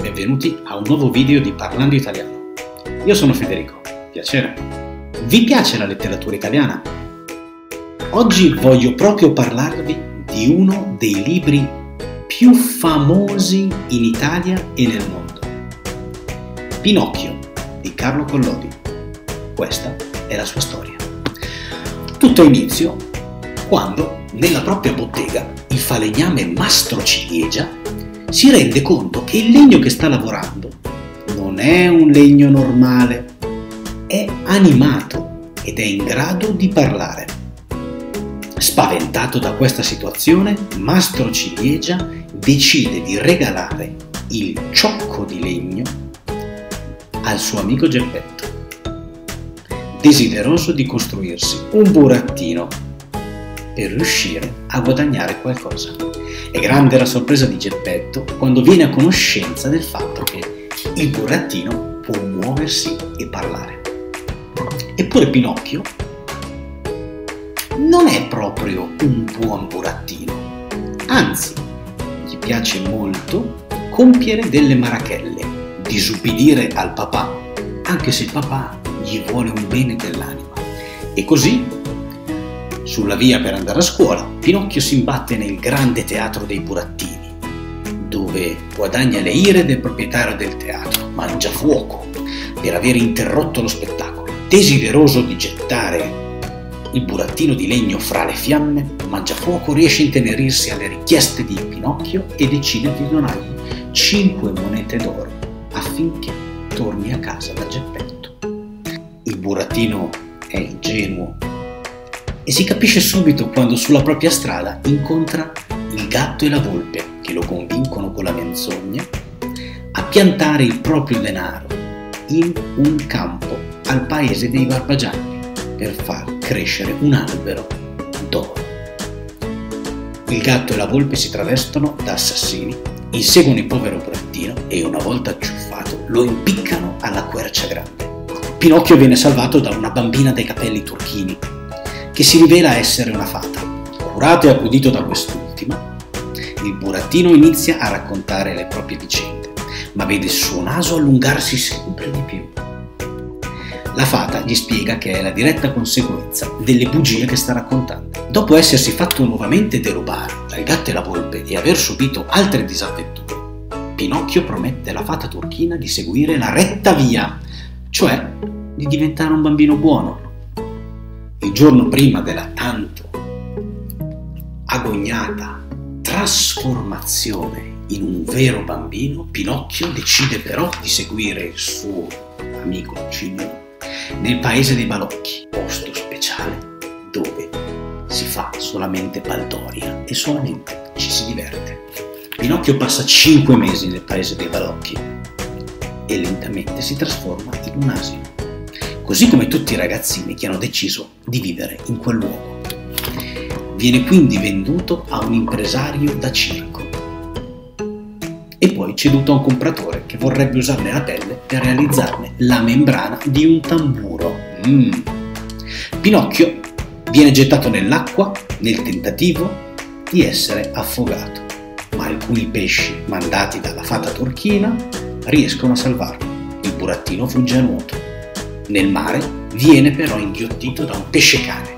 benvenuti a un nuovo video di Parlando Italiano. Io sono Federico, piacere. Vi piace la letteratura italiana? Oggi voglio proprio parlarvi di uno dei libri più famosi in Italia e nel mondo. Pinocchio di Carlo Collodi. Questa è la sua storia. Tutto inizio quando nella propria bottega il falegname Mastro Ciliegia si rende conto che il legno che sta lavorando non è un legno normale, è animato ed è in grado di parlare. Spaventato da questa situazione, Mastro Ciliegia decide di regalare il ciocco di legno al suo amico Geppetto, desideroso di costruirsi un burattino per riuscire a guadagnare qualcosa. È grande la sorpresa di Geppetto quando viene a conoscenza del fatto che il burattino può muoversi e parlare. Eppure Pinocchio non è proprio un buon burattino, anzi gli piace molto compiere delle marachelle, disubbidire al papà, anche se il papà gli vuole un bene dell'anima. E così sulla via per andare a scuola, Pinocchio si imbatte nel grande teatro dei burattini, dove guadagna le ire del proprietario del teatro, mangia fuoco, per aver interrotto lo spettacolo. Desideroso di gettare il burattino di legno fra le fiamme, Mangiafuoco riesce a intenerirsi alle richieste di Pinocchio e decide di donargli 5 monete d'oro affinché torni a casa da Geppetto. Il burattino è ingenuo e si capisce subito quando sulla propria strada incontra il gatto e la volpe che lo convincono con la menzogna a piantare il proprio denaro in un campo al paese dei Barbagianni per far crescere un albero d'oro. Il gatto e la volpe si travestono da assassini, inseguono il povero burattino e una volta acciuffato lo impiccano alla quercia grande. Pinocchio viene salvato da una bambina dai capelli turchini che si rivela essere una fata. Curato e accudito da quest'ultima, il burattino inizia a raccontare le proprie vicende, ma vede il suo naso allungarsi sempre di più. La fata gli spiega che è la diretta conseguenza delle bugie che sta raccontando. Dopo essersi fatto nuovamente derubare dal gatto e la volpe e aver subito altre disavventure, Pinocchio promette alla fata turchina di seguire la retta via, cioè di diventare un bambino buono, il giorno prima della tanto agognata trasformazione in un vero bambino, Pinocchio decide però di seguire il suo amico Cigno nel paese dei balocchi, posto speciale dove si fa solamente baldoria e solamente ci si diverte. Pinocchio passa cinque mesi nel paese dei balocchi e lentamente si trasforma in un asino così come tutti i ragazzini che hanno deciso di vivere in quel luogo. Viene quindi venduto a un impresario da circo e poi ceduto a un compratore che vorrebbe usarne la pelle per realizzarne la membrana di un tamburo. Mm. Pinocchio viene gettato nell'acqua nel tentativo di essere affogato, ma alcuni pesci mandati dalla fata turchina riescono a salvarlo. Il burattino fugge a nuoto nel mare viene però inghiottito da un pesce cane,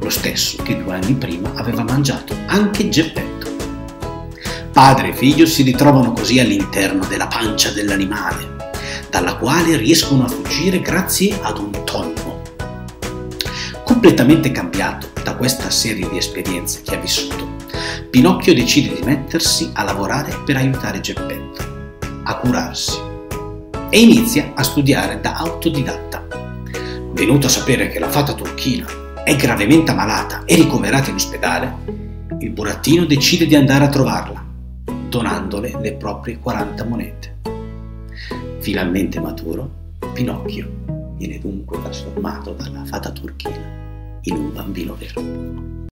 lo stesso che due anni prima aveva mangiato anche Geppetto. Padre e figlio si ritrovano così all'interno della pancia dell'animale, dalla quale riescono a fuggire grazie ad un tonno. Completamente cambiato da questa serie di esperienze che ha vissuto, Pinocchio decide di mettersi a lavorare per aiutare Geppetto, a curarsi e inizia a studiare da autodidatta. Venuto a sapere che la fata turchina è gravemente ammalata e ricoverata in ospedale, il burattino decide di andare a trovarla, donandole le proprie 40 monete. Finalmente maturo, Pinocchio viene dunque trasformato dalla fata turchina in un bambino vero.